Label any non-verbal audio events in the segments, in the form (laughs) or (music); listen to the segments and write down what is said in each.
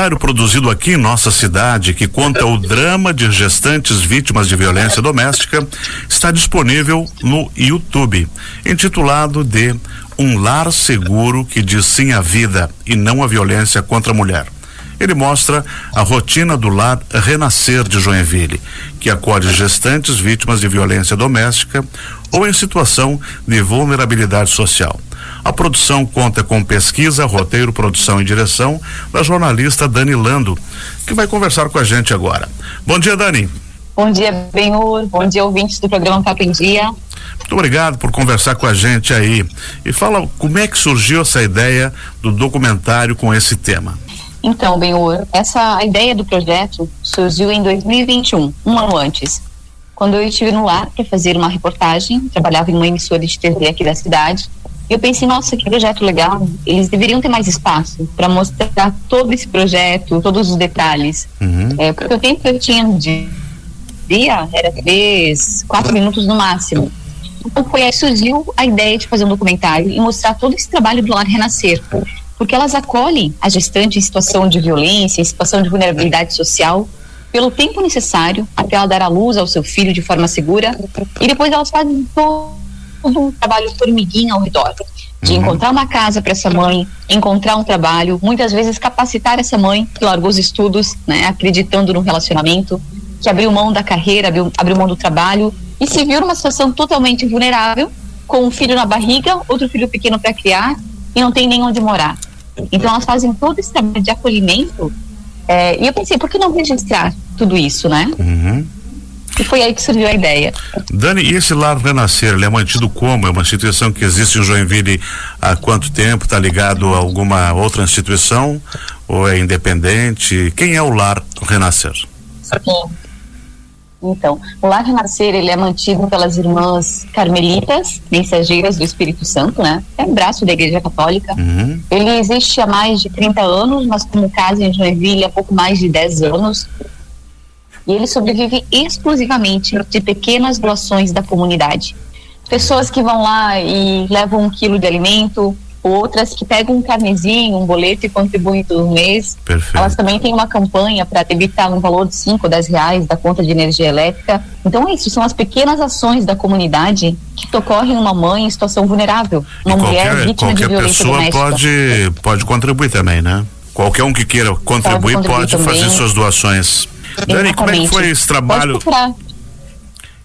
documentário produzido aqui em nossa cidade, que conta o drama de gestantes vítimas de violência doméstica, está disponível no YouTube, intitulado de Um Lar Seguro que diz sim à vida e não à violência contra a mulher. Ele mostra a rotina do lar Renascer de Joinville, que acolhe gestantes vítimas de violência doméstica ou em situação de vulnerabilidade social. A produção conta com pesquisa, roteiro, produção e direção da jornalista Dani Lando, que vai conversar com a gente agora. Bom dia, Dani. Bom dia, Benhur. Bom dia, ouvintes do programa Papo em Dia. Muito obrigado por conversar com a gente aí. E fala como é que surgiu essa ideia do documentário com esse tema. Então, Benhur, essa ideia do projeto surgiu em 2021, um ano antes, quando eu estive no lar para fazer uma reportagem, trabalhava em uma emissora de TV aqui da cidade, eu pensei, nossa, que projeto legal. Eles deveriam ter mais espaço para mostrar todo esse projeto, todos os detalhes. Uhum. É, porque o tempo que eu tinha de dia era três, quatro minutos no máximo. Então foi aí que surgiu a ideia de fazer um documentário e mostrar todo esse trabalho do Lar Renascer. Porque elas acolhem a gestante em situação de violência, em situação de vulnerabilidade social, pelo tempo necessário até ela dar a luz ao seu filho de forma segura e depois elas fazem todo um trabalho formiguinha ao redor de uhum. encontrar uma casa para essa mãe, encontrar um trabalho, muitas vezes capacitar essa mãe que largou os estudos, né, acreditando no relacionamento, que abriu mão da carreira, abriu, abriu mão do trabalho e se viu numa situação totalmente vulnerável, com um filho na barriga, outro filho pequeno para criar e não tem nem onde morar. Então elas fazem todo esse trabalho de acolhimento é, e eu pensei, por que não registrar tudo isso, né? Uhum. E foi aí que surgiu a ideia. Dani, e esse Lar Renascer, ele é mantido como? É uma instituição que existe em Joinville há quanto tempo? Está ligado a alguma outra instituição? Ou é independente? Quem é o Lar Renascer? Sim. Então, o Lar Renascer, ele é mantido pelas irmãs carmelitas, mensageiras do Espírito Santo, né? É um braço da Igreja Católica. Uhum. Ele existe há mais de 30 anos, mas como casa em Joinville há pouco mais de 10 anos e ele sobrevive exclusivamente de pequenas doações da comunidade. Pessoas que vão lá e levam um quilo de alimento, outras que pegam um carnezinho, um boleto e contribuem todo mês. Perfeito. Elas também têm uma campanha para debitar um valor de 5 ou 10 reais da conta de energia elétrica. Então é isso, são as pequenas ações da comunidade que ocorrem uma mãe em situação vulnerável, uma e mulher qualquer, vítima de violência pessoa doméstica. pode pode contribuir também, né? Qualquer um que queira contribuir pode, contribuir pode fazer suas doações. Dani, como é que foi esse trabalho?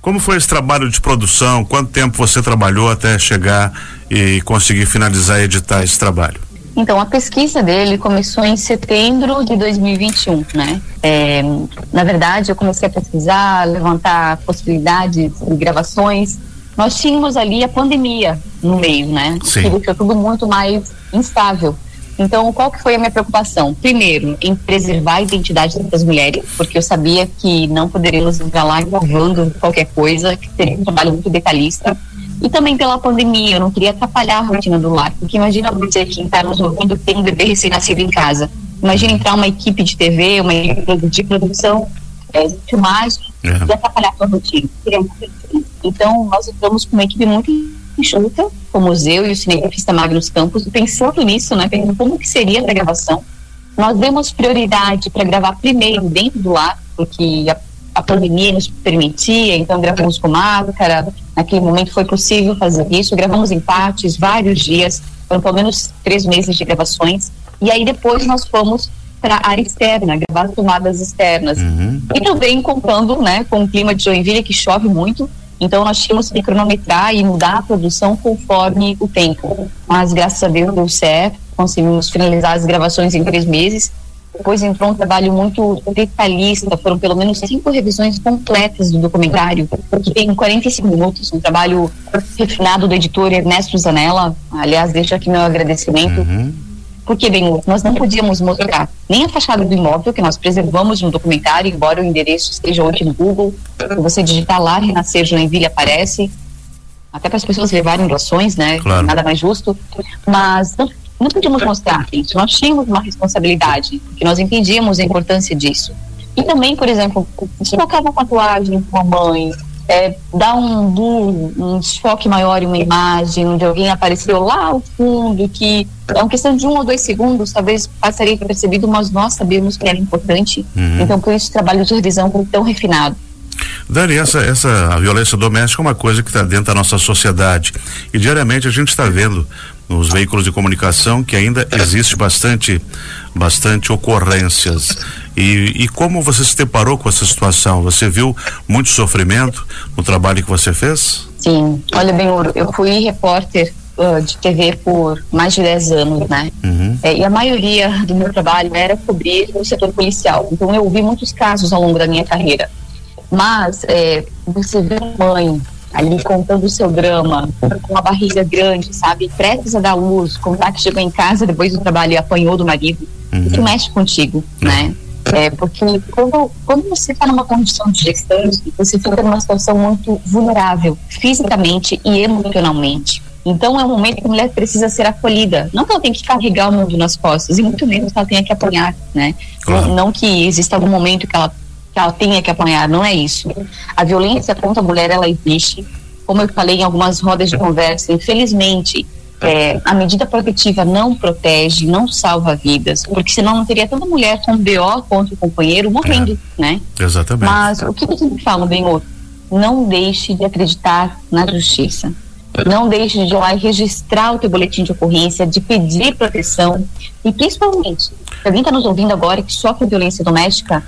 Como foi esse trabalho de produção? Quanto tempo você trabalhou até chegar e conseguir finalizar e editar esse trabalho? Então, a pesquisa dele começou em setembro de 2021, né? É, na verdade, eu comecei a pesquisar, levantar possibilidades de gravações. Nós tínhamos ali a pandemia no meio, né? Sim. Que deixou tudo muito mais instável. Então, qual que foi a minha preocupação? Primeiro, em preservar a identidade das mulheres, porque eu sabia que não poderíamos entrar lá gravando qualquer coisa, que teria um trabalho muito detalhista. E também pela pandemia, eu não queria atrapalhar a rotina do lar, porque imagina você que está nos ouvindo tem um bebê recém-nascido em casa. Imagina entrar uma equipe de TV, uma equipe de produção, é, de filmagem, é. e atrapalhar a sua rotina. Então, nós entramos com uma equipe muito enxuta, o museu e o cinegrafista Magnus Campos, pensando nisso, né, como que seria a gravação. Nós demos prioridade para gravar primeiro dentro do lar, porque a, a pandemia nos permitia, então gravamos com máscara, naquele momento foi possível fazer isso, gravamos em partes, vários dias, foram pelo menos três meses de gravações, e aí depois nós fomos para a área externa, gravar tomadas externas. Uhum. E também contando né, com o clima de Joinville, que chove muito, então nós tínhamos que cronometrar e mudar a produção conforme o tempo. Mas graças a Deus deu certo, conseguimos finalizar as gravações em três meses. Depois entrou um trabalho muito detalhista, foram pelo menos cinco revisões completas do documentário, que tem 45 minutos, um trabalho refinado do editor Ernesto Zanella. Aliás, deixo aqui meu agradecimento. Uhum porque, bem, nós não podíamos mostrar nem a fachada do imóvel, que nós preservamos no documentário, embora o endereço esteja hoje no Google. Se você digitar lá, Renascer Joinville aparece, até para as pessoas levarem doações, né? Claro. Nada mais justo. Mas não, não podíamos mostrar isso. Nós tínhamos uma responsabilidade, porque nós entendíamos a importância disso. E também, por exemplo, se tocava uma tatuagem com a mãe, é, dar um, um desfoque maior em uma imagem, onde alguém apareceu lá ao fundo, que é uma questão de um ou dois segundos, talvez passaria percebido, mas nós sabemos que era importante. Uhum. Então, por isso, o trabalho de revisão foi tão refinado. Dani, essa, essa a violência doméstica é uma coisa que está dentro da nossa sociedade. E diariamente a gente está vendo nos veículos de comunicação que ainda existe bastante bastante ocorrências. E, e como você se deparou com essa situação? Você viu muito sofrimento no trabalho que você fez? Sim. Olha bem eu fui repórter uh, de TV por mais de 10 anos né? Uhum. é, e a maioria do meu trabalho era cobrir o setor policial. Então eu ouvi muitos casos ao longo da minha carreira mas é, você vê mãe ali contando o seu drama, com uma barriga grande, sabe? Prestes a dar luz, contar que chegou em casa depois do trabalho e apanhou do marido. Uhum. Isso mexe contigo, né? É, porque quando, quando você está numa condição de gestante, você fica numa situação muito vulnerável, fisicamente e emocionalmente. Então é um momento que a mulher precisa ser acolhida. Não que ela tenha que carregar o mundo nas costas, e muito menos que ela tenha que apanhar, né? Claro. Não que exista algum momento que ela que ela tenha que apanhar, não é isso. A violência contra a mulher, ela existe. Como eu falei em algumas rodas de conversa, infelizmente, é, a medida protetiva não protege, não salva vidas, porque senão não teria tanta mulher com BO contra o companheiro morrendo, é, né? Exatamente. Mas o que sempre falo, bem outro, não deixe de acreditar na justiça. Não deixe de ir lá e registrar o teu boletim de ocorrência, de pedir proteção. E principalmente, se alguém está nos ouvindo agora que sofre violência doméstica,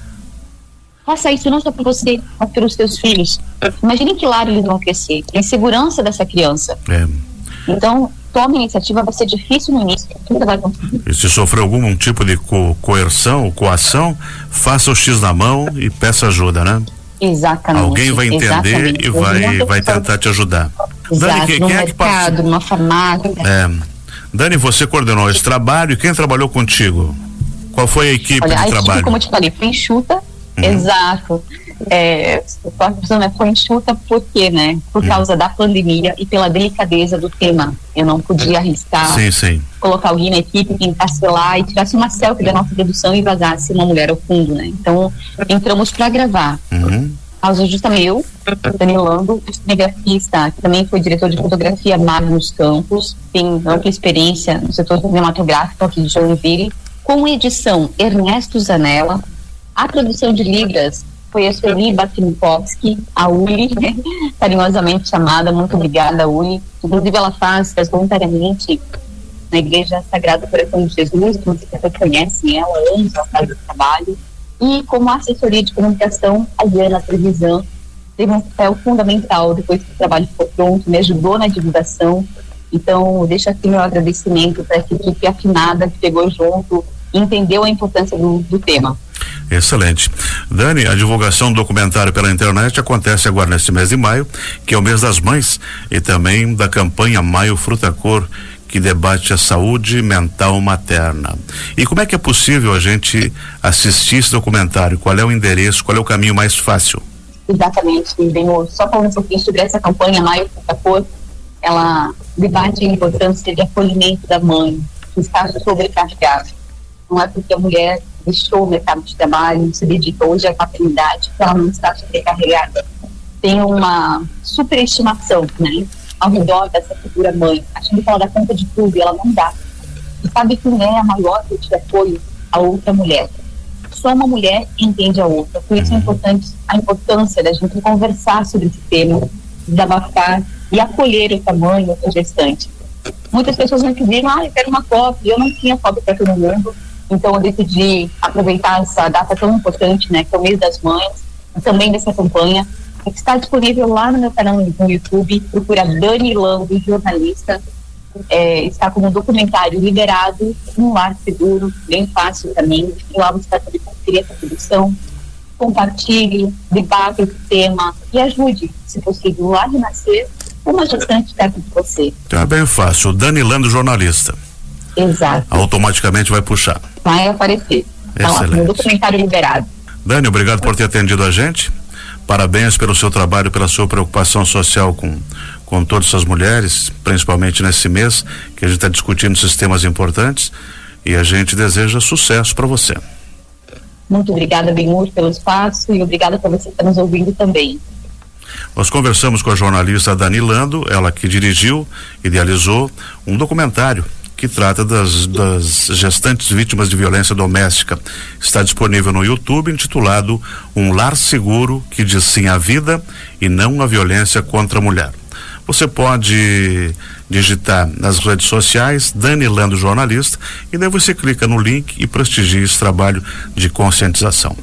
Faça isso não só para você, mas pelos seus filhos. Imagine que lar eles vão crescer, a insegurança dessa criança. É. Então, tome iniciativa, vai ser difícil no início, vai. E se sofrer algum tipo de co coerção ou coação, faça o X na mão e peça ajuda, né? Exatamente. Alguém vai entender exatamente. e vai, vai tentar te ajudar. Exato, Dani, quem, quem mercado, é que numa farmácia. É. Dani, você coordenou esse trabalho e quem trabalhou contigo? Qual foi a equipe Olha, de a trabalho? Equipe, como eu te falei, foi enxuta, Uhum. Exato. É, a pessoa né, foi enxuta por quê, né? Por uhum. causa da pandemia e pela delicadeza do tema. Eu não podia arriscar sim, sim. colocar alguém na equipe que entrasse lá e tirasse uma selfie da nossa redução e vazasse uma mulher ao fundo, né? Então, entramos para gravar. Uhum. Causa justamente eu, Danilando, cinegrafista, que também foi diretor de fotografia Magnus Campos, tem ampla experiência no setor cinematográfico aqui de Joinville, com edição Ernesto Zanella, a produção de libras foi a Sueli Batinkowski, a Uli, (laughs) carinhosamente chamada. Muito obrigada, Uli. Inclusive, ela faz, voluntariamente na Igreja Sagrada Coração de Jesus, que vocês conhecem ela, ela faz o trabalho. E como assessoria de comunicação, a Diana Trevisan teve um papel fundamental depois que o trabalho ficou pronto, me ajudou na divulgação. Então, deixo aqui meu agradecimento para essa equipe afinada que pegou junto e entendeu a importância do, do tema. Excelente. Dani, a divulgação do documentário pela internet acontece agora neste mês de maio, que é o mês das mães, e também da campanha Maio Fruta Cor, que debate a saúde mental materna. E como é que é possível a gente assistir esse documentário? Qual é o endereço? Qual é o caminho mais fácil? Exatamente, Benhor. Só falando um pouquinho sobre essa campanha Maio Fruta Cor, ela debate a importância de acolhimento da mãe, que está sobrecarregada. Não é porque a mulher deixou o mercado de trabalho, se dedica hoje à paternidade, ela não está sobrecarregada. Tem uma superestimação, né, ao redor dessa figura mãe, achando que ela dá conta de tudo e ela não dá. E sabe que é a maior rede de apoio a outra mulher. Só uma mulher entende a outra. Por isso é importante a importância da gente conversar sobre esse tema, desabafar e acolher o tamanho outra gestante. Muitas pessoas me pediram, ah, eu quero uma e eu não tinha foto para todo mundo. Então eu decidi aproveitar essa data tão importante, né, que é o mês das mães, também dessa campanha, que está disponível lá no meu canal no YouTube, procura Dani Lando, jornalista, é, está como documentário liberado, um lar seguro, bem fácil também, e lá você vai poder conferir essa produção, compartilhe, debate esse tema e ajude, se possível, lá renascer uma gestante perto de você. Tá bem fácil, Dani Lando, jornalista. Exato. Automaticamente vai puxar. Vai aparecer. Tá lá, no documentário liberado. Dani, obrigado por ter atendido a gente. Parabéns pelo seu trabalho, pela sua preocupação social com, com todas essas mulheres, principalmente nesse mês que a gente está discutindo sistemas importantes. E a gente deseja sucesso para você. Muito obrigada, Benhur, pelo espaço e obrigada por você estar nos ouvindo também. Nós conversamos com a jornalista Dani Lando, ela que dirigiu, idealizou um documentário que trata das, das gestantes vítimas de violência doméstica. Está disponível no YouTube, intitulado Um Lar Seguro que diz sim à vida e não à violência contra a mulher. Você pode digitar nas redes sociais Dani Lando Jornalista e daí você clica no link e prestigia esse trabalho de conscientização.